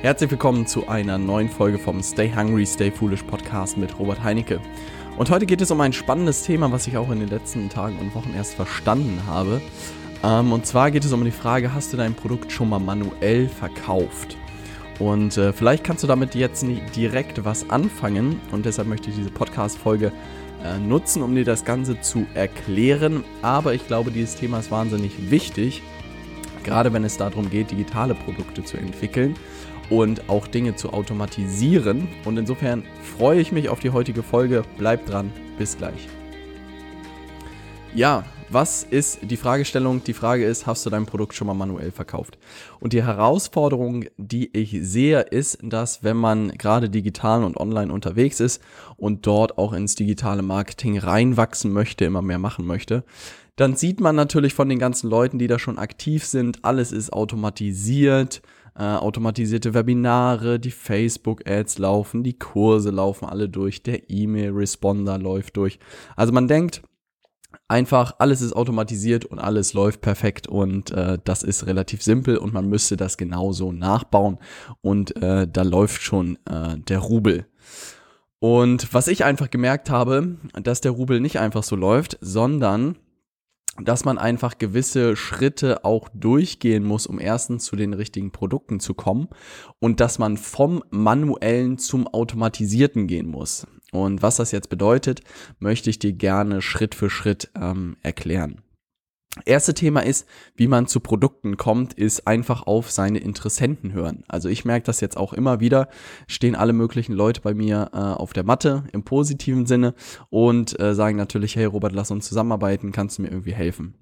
Herzlich willkommen zu einer neuen Folge vom Stay Hungry, Stay Foolish Podcast mit Robert Heinecke. Und heute geht es um ein spannendes Thema, was ich auch in den letzten Tagen und Wochen erst verstanden habe. Ähm, und zwar geht es um die Frage, hast du dein Produkt schon mal manuell verkauft? Und äh, vielleicht kannst du damit jetzt nicht direkt was anfangen und deshalb möchte ich diese Podcast-Folge äh, nutzen, um dir das Ganze zu erklären. Aber ich glaube, dieses Thema ist wahnsinnig wichtig, gerade wenn es darum geht, digitale Produkte zu entwickeln und auch Dinge zu automatisieren. Und insofern freue ich mich auf die heutige Folge. Bleibt dran, bis gleich. Ja, was ist die Fragestellung? Die Frage ist, hast du dein Produkt schon mal manuell verkauft? Und die Herausforderung, die ich sehe, ist, dass wenn man gerade digital und online unterwegs ist und dort auch ins digitale Marketing reinwachsen möchte, immer mehr machen möchte, dann sieht man natürlich von den ganzen Leuten, die da schon aktiv sind, alles ist automatisiert äh, automatisierte Webinare, die Facebook-Ads laufen, die Kurse laufen alle durch, der E-Mail-Responder läuft durch. Also man denkt, einfach alles ist automatisiert und alles läuft perfekt und äh, das ist relativ simpel und man müsste das genauso nachbauen und äh, da läuft schon äh, der Rubel. Und was ich einfach gemerkt habe, dass der Rubel nicht einfach so läuft, sondern dass man einfach gewisse Schritte auch durchgehen muss, um erstens zu den richtigen Produkten zu kommen und dass man vom manuellen zum automatisierten gehen muss. Und was das jetzt bedeutet, möchte ich dir gerne Schritt für Schritt ähm, erklären. Erste Thema ist, wie man zu Produkten kommt, ist einfach auf seine Interessenten hören. Also ich merke das jetzt auch immer wieder, stehen alle möglichen Leute bei mir äh, auf der Matte im positiven Sinne und äh, sagen natürlich, hey Robert, lass uns zusammenarbeiten, kannst du mir irgendwie helfen?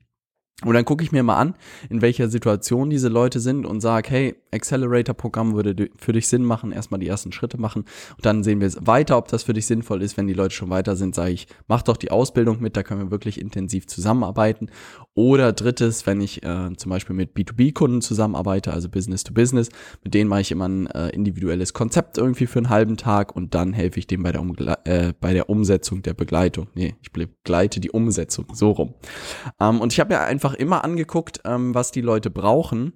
Und dann gucke ich mir mal an, in welcher Situation diese Leute sind und sage, hey, Accelerator-Programm würde für dich Sinn machen, erstmal die ersten Schritte machen und dann sehen wir weiter, ob das für dich sinnvoll ist. Wenn die Leute schon weiter sind, sage ich, mach doch die Ausbildung mit, da können wir wirklich intensiv zusammenarbeiten. Oder drittes, wenn ich äh, zum Beispiel mit B2B-Kunden zusammenarbeite, also Business to Business, mit denen mache ich immer ein äh, individuelles Konzept irgendwie für einen halben Tag und dann helfe ich dem bei der, Umgle äh, bei der Umsetzung der Begleitung. Nee, ich begleite die Umsetzung, so rum. Ähm, und ich habe ja einfach immer angeguckt, ähm, was die Leute brauchen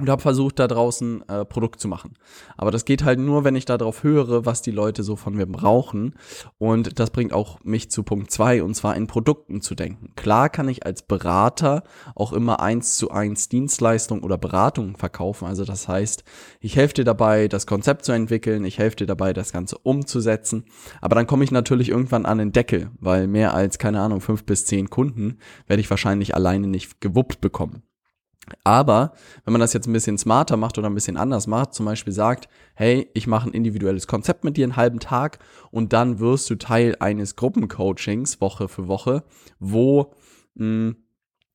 und habe versucht, da draußen äh, Produkt zu machen. Aber das geht halt nur, wenn ich darauf höre, was die Leute so von mir brauchen. Und das bringt auch mich zu Punkt zwei und zwar in Produkten zu denken. Klar kann ich als Berater auch immer eins zu eins Dienstleistung oder Beratung verkaufen. Also das heißt, ich helfe dir dabei, das Konzept zu entwickeln, ich helfe dir dabei, das Ganze umzusetzen. Aber dann komme ich natürlich irgendwann an den Deckel, weil mehr als, keine Ahnung, fünf bis zehn Kunden werde ich wahrscheinlich alleine nicht gewuppt bekommen. Aber wenn man das jetzt ein bisschen smarter macht oder ein bisschen anders macht, zum Beispiel sagt, hey, ich mache ein individuelles Konzept mit dir einen halben Tag und dann wirst du Teil eines Gruppencoachings Woche für Woche, wo mh, hm,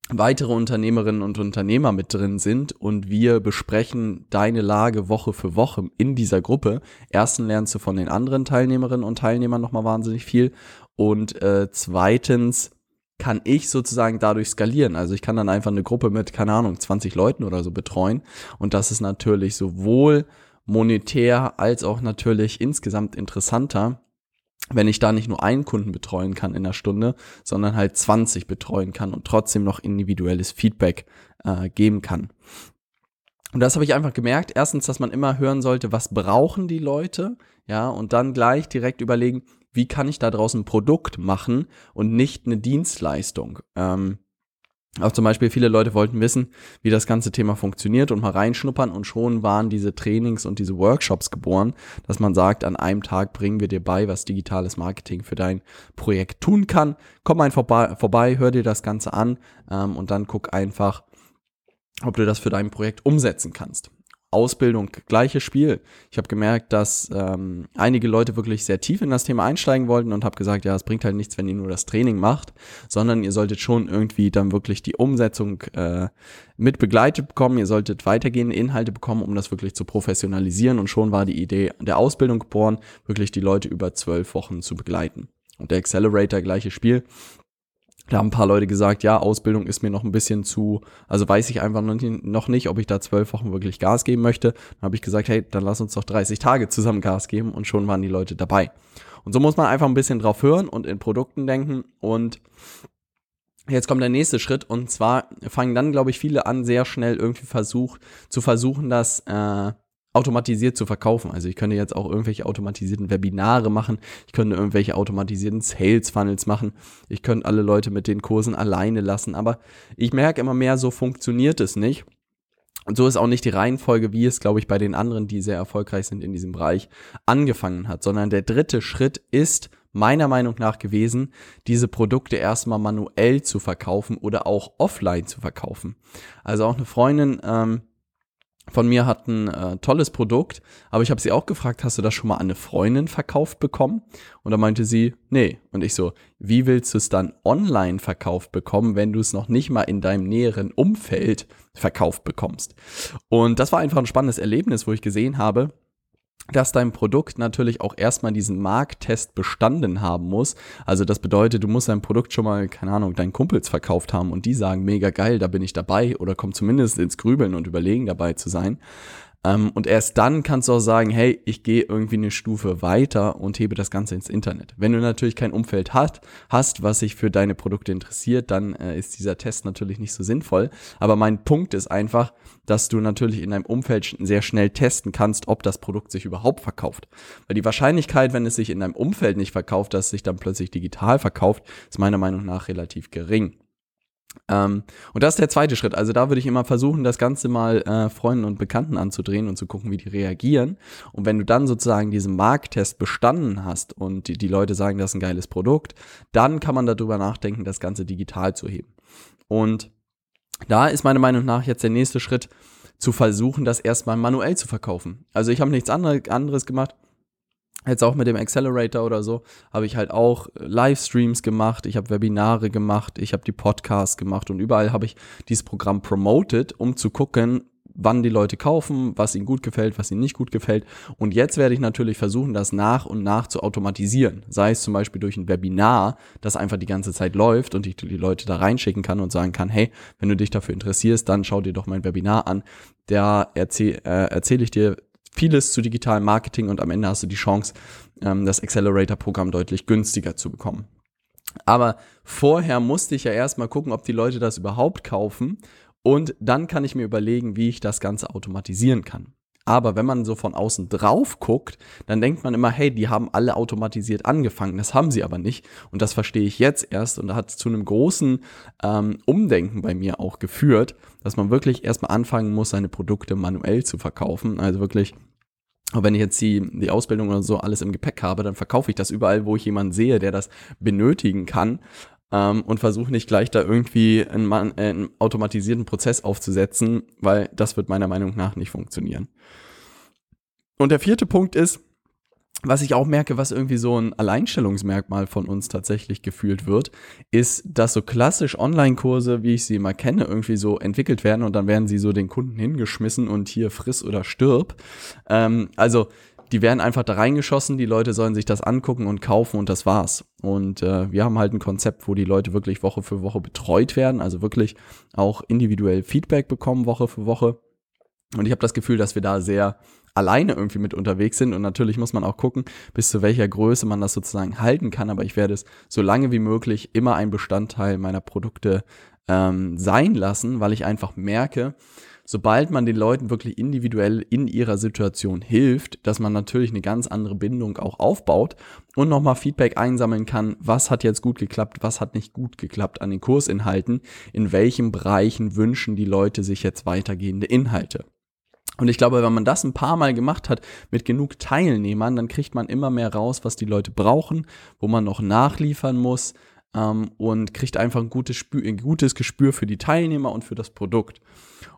weitere Unternehmerinnen und Unternehmer mit drin sind und wir besprechen deine Lage Woche für Woche in dieser Gruppe. Erstens lernst du von den anderen Teilnehmerinnen und Teilnehmern nochmal wahnsinnig viel und äh, zweitens kann ich sozusagen dadurch skalieren. Also ich kann dann einfach eine Gruppe mit, keine Ahnung, 20 Leuten oder so betreuen. Und das ist natürlich sowohl monetär als auch natürlich insgesamt interessanter, wenn ich da nicht nur einen Kunden betreuen kann in der Stunde, sondern halt 20 betreuen kann und trotzdem noch individuelles Feedback äh, geben kann. Und das habe ich einfach gemerkt. Erstens, dass man immer hören sollte, was brauchen die Leute, ja, und dann gleich direkt überlegen, wie kann ich da draußen ein Produkt machen und nicht eine Dienstleistung. Ähm, auch zum Beispiel viele Leute wollten wissen, wie das ganze Thema funktioniert und mal reinschnuppern und schon waren diese Trainings und diese Workshops geboren, dass man sagt, an einem Tag bringen wir dir bei, was digitales Marketing für dein Projekt tun kann. Komm einfach vorbei, vorbei hör dir das Ganze an ähm, und dann guck einfach, ob du das für dein Projekt umsetzen kannst. Ausbildung, gleiches Spiel. Ich habe gemerkt, dass ähm, einige Leute wirklich sehr tief in das Thema einsteigen wollten und habe gesagt, ja, es bringt halt nichts, wenn ihr nur das Training macht, sondern ihr solltet schon irgendwie dann wirklich die Umsetzung äh, mit begleitet bekommen. Ihr solltet weitergehende Inhalte bekommen, um das wirklich zu professionalisieren. Und schon war die Idee der Ausbildung geboren, wirklich die Leute über zwölf Wochen zu begleiten. Und der Accelerator, gleiches Spiel. Da haben ein paar Leute gesagt, ja, Ausbildung ist mir noch ein bisschen zu, also weiß ich einfach noch nicht, ob ich da zwölf Wochen wirklich Gas geben möchte. Dann habe ich gesagt, hey, dann lass uns doch 30 Tage zusammen Gas geben und schon waren die Leute dabei. Und so muss man einfach ein bisschen drauf hören und in Produkten denken und Jetzt kommt der nächste Schritt und zwar fangen dann, glaube ich, viele an, sehr schnell irgendwie versucht, zu versuchen, das äh, automatisiert zu verkaufen. Also ich könnte jetzt auch irgendwelche automatisierten Webinare machen, ich könnte irgendwelche automatisierten Sales Funnels machen, ich könnte alle Leute mit den Kursen alleine lassen, aber ich merke immer mehr, so funktioniert es nicht. Und so ist auch nicht die Reihenfolge, wie es, glaube ich, bei den anderen, die sehr erfolgreich sind in diesem Bereich, angefangen hat, sondern der dritte Schritt ist meiner Meinung nach gewesen, diese Produkte erstmal manuell zu verkaufen oder auch offline zu verkaufen. Also auch eine Freundin, ähm, von mir hat ein äh, tolles Produkt, aber ich habe sie auch gefragt, hast du das schon mal an eine Freundin verkauft bekommen? Und da meinte sie, nee. Und ich so, wie willst du es dann online verkauft bekommen, wenn du es noch nicht mal in deinem näheren Umfeld verkauft bekommst? Und das war einfach ein spannendes Erlebnis, wo ich gesehen habe, dass dein Produkt natürlich auch erstmal diesen Markttest bestanden haben muss. Also das bedeutet, du musst dein Produkt schon mal, keine Ahnung, deinen Kumpels verkauft haben und die sagen, mega geil, da bin ich dabei oder kommt zumindest ins Grübeln und Überlegen dabei zu sein. Ähm, und erst dann kannst du auch sagen, hey, ich gehe irgendwie eine Stufe weiter und hebe das Ganze ins Internet. Wenn du natürlich kein Umfeld hast, hast was sich für deine Produkte interessiert, dann äh, ist dieser Test natürlich nicht so sinnvoll. Aber mein Punkt ist einfach, dass du natürlich in deinem Umfeld sehr schnell testen kannst, ob das Produkt sich überhaupt verkauft. Weil die Wahrscheinlichkeit, wenn es sich in deinem Umfeld nicht verkauft, dass es sich dann plötzlich digital verkauft, ist meiner Meinung nach relativ gering. Ähm, und das ist der zweite Schritt. Also da würde ich immer versuchen, das Ganze mal äh, Freunden und Bekannten anzudrehen und zu gucken, wie die reagieren. Und wenn du dann sozusagen diesen Markttest bestanden hast und die, die Leute sagen, das ist ein geiles Produkt, dann kann man darüber nachdenken, das Ganze digital zu heben. Und da ist meiner Meinung nach jetzt der nächste Schritt, zu versuchen, das erstmal manuell zu verkaufen. Also ich habe nichts anderes gemacht Jetzt auch mit dem Accelerator oder so habe ich halt auch Livestreams gemacht, ich habe Webinare gemacht, ich habe die Podcasts gemacht und überall habe ich dieses Programm promoted, um zu gucken, wann die Leute kaufen, was ihnen gut gefällt, was ihnen nicht gut gefällt. Und jetzt werde ich natürlich versuchen, das nach und nach zu automatisieren. Sei es zum Beispiel durch ein Webinar, das einfach die ganze Zeit läuft und ich die Leute da reinschicken kann und sagen kann, hey, wenn du dich dafür interessierst, dann schau dir doch mein Webinar an. Da erzähle äh, erzähl ich dir vieles zu digitalem Marketing und am Ende hast du die Chance, ähm, das Accelerator-Programm deutlich günstiger zu bekommen. Aber vorher musste ich ja erstmal gucken, ob die Leute das überhaupt kaufen und dann kann ich mir überlegen, wie ich das Ganze automatisieren kann. Aber wenn man so von außen drauf guckt, dann denkt man immer, hey, die haben alle automatisiert angefangen. Das haben sie aber nicht. Und das verstehe ich jetzt erst. Und da hat es zu einem großen ähm, Umdenken bei mir auch geführt, dass man wirklich erstmal anfangen muss, seine Produkte manuell zu verkaufen. Also wirklich aber wenn ich jetzt die, die Ausbildung oder so alles im Gepäck habe, dann verkaufe ich das überall, wo ich jemanden sehe, der das benötigen kann ähm, und versuche nicht gleich da irgendwie einen, äh, einen automatisierten Prozess aufzusetzen, weil das wird meiner Meinung nach nicht funktionieren. Und der vierte Punkt ist, was ich auch merke, was irgendwie so ein Alleinstellungsmerkmal von uns tatsächlich gefühlt wird, ist, dass so klassisch Online-Kurse, wie ich sie immer kenne, irgendwie so entwickelt werden und dann werden sie so den Kunden hingeschmissen und hier friss oder stirb. Ähm, also die werden einfach da reingeschossen, die Leute sollen sich das angucken und kaufen und das war's. Und äh, wir haben halt ein Konzept, wo die Leute wirklich Woche für Woche betreut werden, also wirklich auch individuell Feedback bekommen Woche für Woche. Und ich habe das Gefühl, dass wir da sehr alleine irgendwie mit unterwegs sind. Und natürlich muss man auch gucken, bis zu welcher Größe man das sozusagen halten kann. Aber ich werde es so lange wie möglich immer ein Bestandteil meiner Produkte ähm, sein lassen, weil ich einfach merke, sobald man den Leuten wirklich individuell in ihrer Situation hilft, dass man natürlich eine ganz andere Bindung auch aufbaut und nochmal Feedback einsammeln kann, was hat jetzt gut geklappt, was hat nicht gut geklappt an den Kursinhalten, in welchen Bereichen wünschen die Leute sich jetzt weitergehende Inhalte. Und ich glaube, wenn man das ein paar Mal gemacht hat mit genug Teilnehmern, dann kriegt man immer mehr raus, was die Leute brauchen, wo man noch nachliefern muss ähm, und kriegt einfach ein gutes, Spür, ein gutes Gespür für die Teilnehmer und für das Produkt.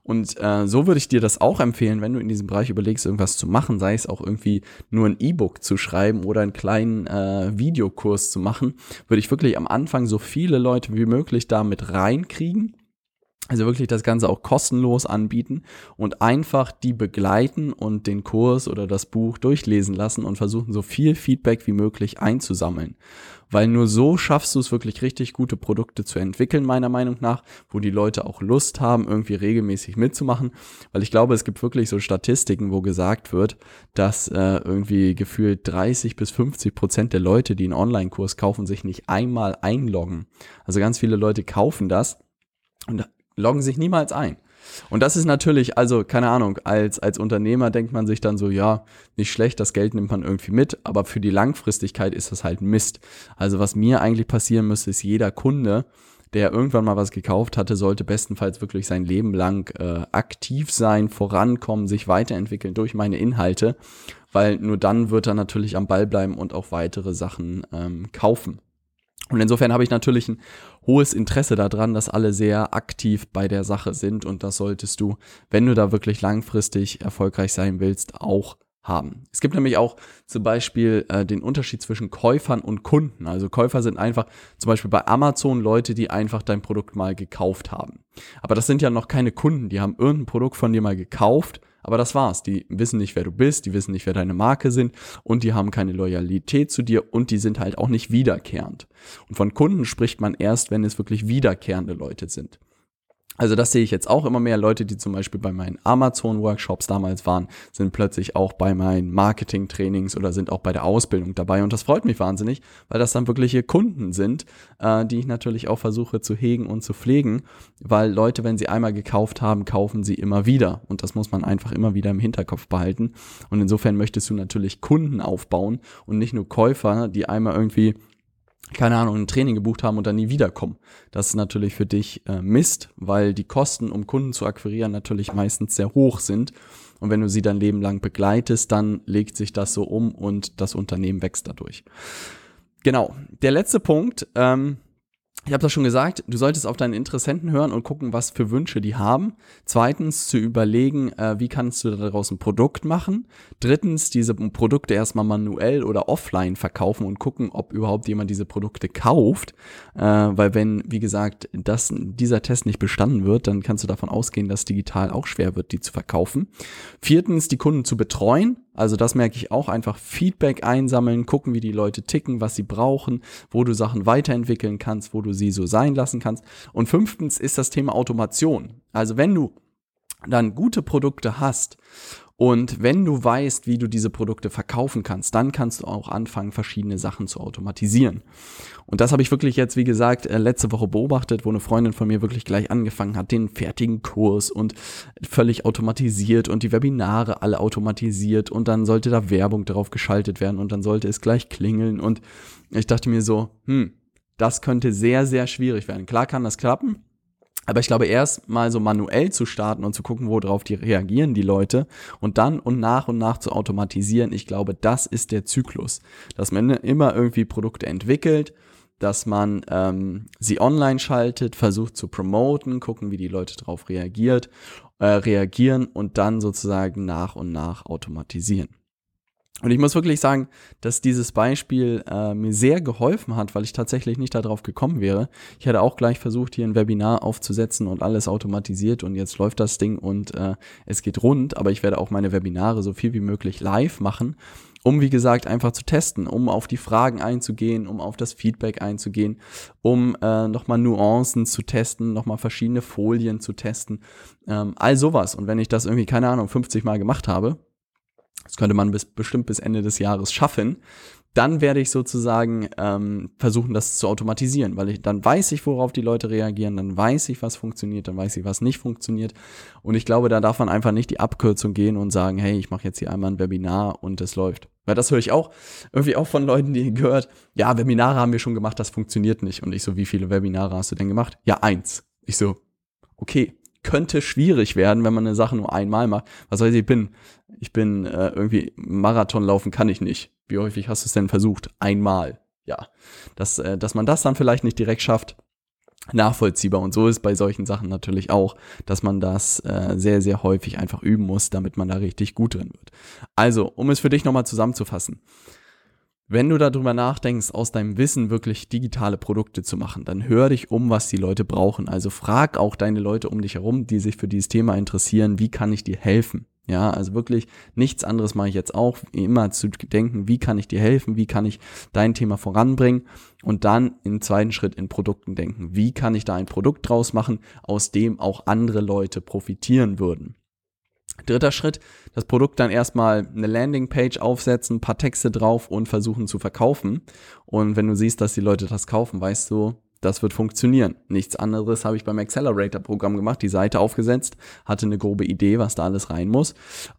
Und äh, so würde ich dir das auch empfehlen, wenn du in diesem Bereich überlegst, irgendwas zu machen, sei es auch irgendwie nur ein E-Book zu schreiben oder einen kleinen äh, Videokurs zu machen, würde ich wirklich am Anfang so viele Leute wie möglich da mit reinkriegen also wirklich das Ganze auch kostenlos anbieten und einfach die begleiten und den Kurs oder das Buch durchlesen lassen und versuchen so viel Feedback wie möglich einzusammeln. Weil nur so schaffst du es wirklich richtig gute Produkte zu entwickeln, meiner Meinung nach, wo die Leute auch Lust haben, irgendwie regelmäßig mitzumachen. Weil ich glaube, es gibt wirklich so Statistiken, wo gesagt wird, dass äh, irgendwie gefühlt 30 bis 50 Prozent der Leute, die einen Online-Kurs kaufen, sich nicht einmal einloggen. Also ganz viele Leute kaufen das und loggen sich niemals ein. Und das ist natürlich, also keine Ahnung, als, als Unternehmer denkt man sich dann so, ja, nicht schlecht, das Geld nimmt man irgendwie mit, aber für die Langfristigkeit ist das halt Mist. Also was mir eigentlich passieren müsste, ist jeder Kunde, der irgendwann mal was gekauft hatte, sollte bestenfalls wirklich sein Leben lang äh, aktiv sein, vorankommen, sich weiterentwickeln durch meine Inhalte, weil nur dann wird er natürlich am Ball bleiben und auch weitere Sachen ähm, kaufen. Und insofern habe ich natürlich ein hohes Interesse daran, dass alle sehr aktiv bei der Sache sind und das solltest du, wenn du da wirklich langfristig erfolgreich sein willst, auch haben. Es gibt nämlich auch zum Beispiel äh, den Unterschied zwischen Käufern und Kunden. Also Käufer sind einfach zum Beispiel bei Amazon Leute, die einfach dein Produkt mal gekauft haben. Aber das sind ja noch keine Kunden, die haben irgendein Produkt von dir mal gekauft aber das war's. Die wissen nicht, wer du bist, die wissen nicht, wer deine Marke sind und die haben keine Loyalität zu dir und die sind halt auch nicht wiederkehrend. Und von Kunden spricht man erst, wenn es wirklich wiederkehrende Leute sind. Also das sehe ich jetzt auch immer mehr. Leute, die zum Beispiel bei meinen Amazon-Workshops damals waren, sind plötzlich auch bei meinen Marketing-Trainings oder sind auch bei der Ausbildung dabei. Und das freut mich wahnsinnig, weil das dann wirkliche Kunden sind, äh, die ich natürlich auch versuche zu hegen und zu pflegen. Weil Leute, wenn sie einmal gekauft haben, kaufen sie immer wieder. Und das muss man einfach immer wieder im Hinterkopf behalten. Und insofern möchtest du natürlich Kunden aufbauen und nicht nur Käufer, die einmal irgendwie keine Ahnung, ein Training gebucht haben und dann nie wiederkommen. Das ist natürlich für dich äh, Mist, weil die Kosten, um Kunden zu akquirieren, natürlich meistens sehr hoch sind. Und wenn du sie dann lebenlang begleitest, dann legt sich das so um und das Unternehmen wächst dadurch. Genau. Der letzte Punkt, ähm, ich habe das schon gesagt, du solltest auf deine Interessenten hören und gucken, was für Wünsche die haben. Zweitens zu überlegen, äh, wie kannst du daraus ein Produkt machen. Drittens diese Produkte erstmal manuell oder offline verkaufen und gucken, ob überhaupt jemand diese Produkte kauft. Äh, weil wenn, wie gesagt, das, dieser Test nicht bestanden wird, dann kannst du davon ausgehen, dass digital auch schwer wird, die zu verkaufen. Viertens die Kunden zu betreuen also das merke ich auch einfach Feedback einsammeln, gucken, wie die Leute ticken, was sie brauchen, wo du Sachen weiterentwickeln kannst, wo du sie so sein lassen kannst. Und fünftens ist das Thema Automation. Also wenn du dann gute Produkte hast und wenn du weißt, wie du diese Produkte verkaufen kannst, dann kannst du auch anfangen, verschiedene Sachen zu automatisieren. Und das habe ich wirklich jetzt, wie gesagt, äh, letzte Woche beobachtet, wo eine Freundin von mir wirklich gleich angefangen hat, den fertigen Kurs und völlig automatisiert und die Webinare alle automatisiert und dann sollte da Werbung drauf geschaltet werden und dann sollte es gleich klingeln und ich dachte mir so, hm, das könnte sehr, sehr schwierig werden. Klar kann das klappen, aber ich glaube, erst mal so manuell zu starten und zu gucken, worauf die reagieren, die Leute, und dann und nach und nach zu automatisieren, ich glaube, das ist der Zyklus. Dass man immer irgendwie Produkte entwickelt, dass man ähm, sie online schaltet, versucht zu promoten, gucken, wie die Leute darauf reagiert, äh, reagieren und dann sozusagen nach und nach automatisieren. Und ich muss wirklich sagen, dass dieses Beispiel äh, mir sehr geholfen hat, weil ich tatsächlich nicht darauf gekommen wäre. Ich hätte auch gleich versucht, hier ein Webinar aufzusetzen und alles automatisiert und jetzt läuft das Ding und äh, es geht rund, aber ich werde auch meine Webinare so viel wie möglich live machen, um wie gesagt einfach zu testen, um auf die Fragen einzugehen, um auf das Feedback einzugehen, um äh, nochmal Nuancen zu testen, nochmal verschiedene Folien zu testen, ähm, all sowas. Und wenn ich das irgendwie, keine Ahnung, 50 Mal gemacht habe, das könnte man bis, bestimmt bis Ende des Jahres schaffen. Dann werde ich sozusagen ähm, versuchen, das zu automatisieren, weil ich dann weiß ich, worauf die Leute reagieren, dann weiß ich, was funktioniert, dann weiß ich, was nicht funktioniert. Und ich glaube, da darf man einfach nicht die Abkürzung gehen und sagen, hey, ich mache jetzt hier einmal ein Webinar und es läuft. Weil das höre ich auch irgendwie auch von Leuten, die gehört, ja, Webinare haben wir schon gemacht, das funktioniert nicht. Und ich so, wie viele Webinare hast du denn gemacht? Ja, eins. Ich so, okay, könnte schwierig werden, wenn man eine Sache nur einmal macht. Was weiß ich, ich bin, ich bin äh, irgendwie Marathon laufen kann ich nicht. Wie häufig hast du es denn versucht? Einmal. Ja, dass, äh, dass man das dann vielleicht nicht direkt schafft, nachvollziehbar. Und so ist bei solchen Sachen natürlich auch, dass man das äh, sehr, sehr häufig einfach üben muss, damit man da richtig gut drin wird. Also, um es für dich nochmal zusammenzufassen. Wenn du darüber nachdenkst, aus deinem Wissen wirklich digitale Produkte zu machen, dann hör dich um, was die Leute brauchen. Also frag auch deine Leute um dich herum, die sich für dieses Thema interessieren, wie kann ich dir helfen? Ja, also wirklich nichts anderes mache ich jetzt auch, immer zu denken, wie kann ich dir helfen, wie kann ich dein Thema voranbringen und dann im zweiten Schritt in Produkten denken. Wie kann ich da ein Produkt draus machen, aus dem auch andere Leute profitieren würden? Dritter Schritt, das Produkt dann erstmal eine Landingpage aufsetzen, ein paar Texte drauf und versuchen zu verkaufen. Und wenn du siehst, dass die Leute das kaufen, weißt du, Das wird funktionieren. Nichts anderes habe ich beim Accelerator-Programm gemacht, die Seite aufgesetzt, hatte eine grobe Idee, was da alles rein muss.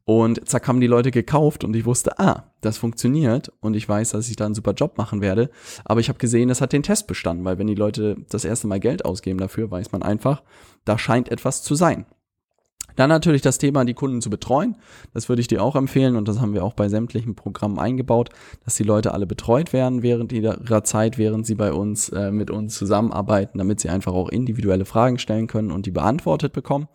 Und zack haben die Leute gekauft und ich wusste, ah, das funktioniert und ich weiß, dass ich da einen super Job machen werde. Aber ich habe gesehen, das hat den Test bestanden, weil wenn die Leute das erste Mal Geld ausgeben dafür, weiß man einfach, da scheint etwas zu sein. Dann natürlich das Thema, die Kunden zu betreuen. Das würde ich dir auch empfehlen und das haben wir auch bei sämtlichen Programmen eingebaut, dass die Leute alle betreut werden während ihrer Zeit, während sie bei uns äh, mit uns zusammenarbeiten, damit sie einfach auch individuelle Fragen stellen können und die beantwortet bekommen.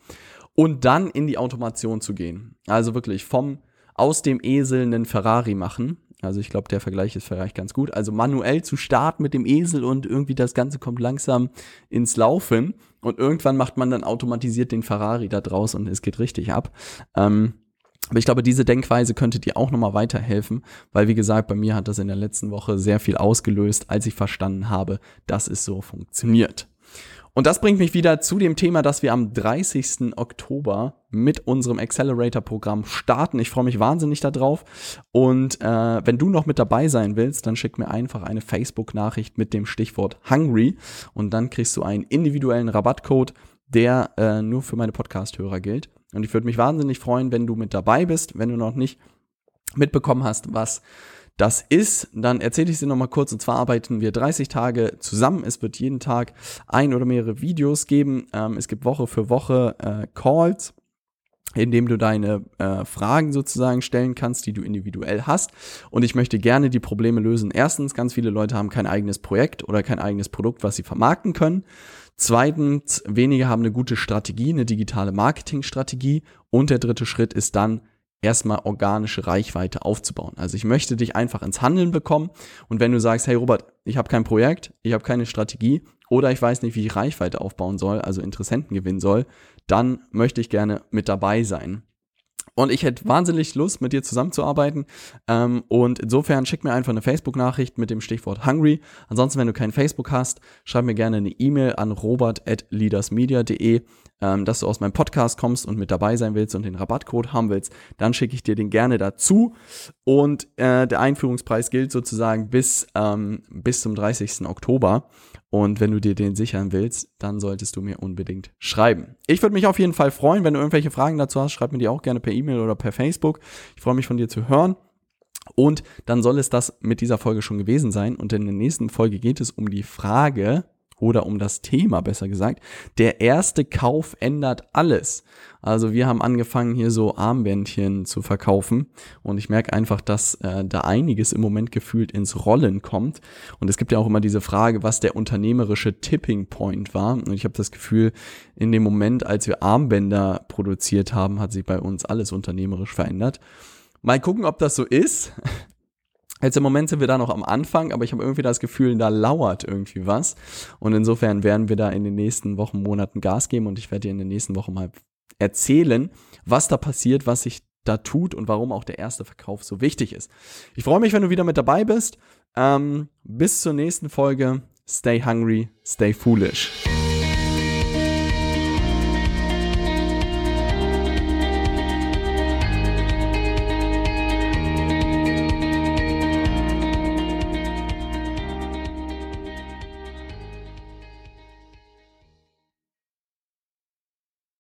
Und dann in die Automation zu gehen. Also wirklich vom aus dem Esel einen Ferrari machen. Also ich glaube, der Vergleich ist vielleicht ganz gut. Also manuell zu starten mit dem Esel und irgendwie das Ganze kommt langsam ins Laufen und irgendwann macht man dann automatisiert den Ferrari da draus und es geht richtig ab. Ähm, aber ich glaube, diese Denkweise könnte dir auch nochmal weiterhelfen, weil wie gesagt, bei mir hat das in der letzten Woche sehr viel ausgelöst, als ich verstanden habe, dass es so funktioniert. Und das bringt mich wieder zu dem Thema, dass wir am 30. Oktober mit unserem Accelerator-Programm starten. Ich freue mich wahnsinnig darauf. Und äh, wenn du noch mit dabei sein willst, dann schick mir einfach eine Facebook-Nachricht mit dem Stichwort Hungry und dann kriegst du einen individuellen Rabattcode, der äh, nur für meine Podcast-Hörer gilt. Und ich würde mich wahnsinnig freuen, wenn du mit dabei bist, wenn du noch nicht mitbekommen hast, was das ist, dann erzähle ich sie nochmal kurz. Und zwar arbeiten wir 30 Tage zusammen. Es wird jeden Tag ein oder mehrere Videos geben. Ähm, es gibt Woche für Woche äh, Calls indem du deine äh, Fragen sozusagen stellen kannst, die du individuell hast. Und ich möchte gerne die Probleme lösen. Erstens, ganz viele Leute haben kein eigenes Projekt oder kein eigenes Produkt, was sie vermarkten können. Zweitens, wenige haben eine gute Strategie, eine digitale Marketingstrategie. Und der dritte Schritt ist dann, erstmal organische Reichweite aufzubauen. Also ich möchte dich einfach ins Handeln bekommen und wenn du sagst, hey Robert, ich habe kein Projekt, ich habe keine Strategie oder ich weiß nicht, wie ich Reichweite aufbauen soll, also Interessenten gewinnen soll, dann möchte ich gerne mit dabei sein. Und ich hätte wahnsinnig Lust, mit dir zusammenzuarbeiten. Ähm, und insofern schick mir einfach eine Facebook-Nachricht mit dem Stichwort Hungry. Ansonsten, wenn du kein Facebook hast, schreib mir gerne eine E-Mail an robert.leadersmedia.de ähm, dass du aus meinem Podcast kommst und mit dabei sein willst und den Rabattcode haben willst, dann schicke ich dir den gerne dazu. Und äh, der Einführungspreis gilt sozusagen bis, ähm, bis zum 30. Oktober. Und wenn du dir den sichern willst, dann solltest du mir unbedingt schreiben. Ich würde mich auf jeden Fall freuen, wenn du irgendwelche Fragen dazu hast, schreib mir die auch gerne per E-Mail oder per Facebook. Ich freue mich von dir zu hören. Und dann soll es das mit dieser Folge schon gewesen sein. Und in der nächsten Folge geht es um die Frage, oder um das Thema besser gesagt. Der erste Kauf ändert alles. Also wir haben angefangen hier so Armbändchen zu verkaufen und ich merke einfach, dass äh, da einiges im Moment gefühlt ins Rollen kommt. Und es gibt ja auch immer diese Frage, was der unternehmerische Tipping Point war. Und ich habe das Gefühl, in dem Moment, als wir Armbänder produziert haben, hat sich bei uns alles unternehmerisch verändert. Mal gucken, ob das so ist. Jetzt im Moment sind wir da noch am Anfang, aber ich habe irgendwie das Gefühl, da lauert irgendwie was. Und insofern werden wir da in den nächsten Wochen, Monaten Gas geben und ich werde dir in den nächsten Wochen mal erzählen, was da passiert, was sich da tut und warum auch der erste Verkauf so wichtig ist. Ich freue mich, wenn du wieder mit dabei bist. Ähm, bis zur nächsten Folge. Stay hungry, stay foolish.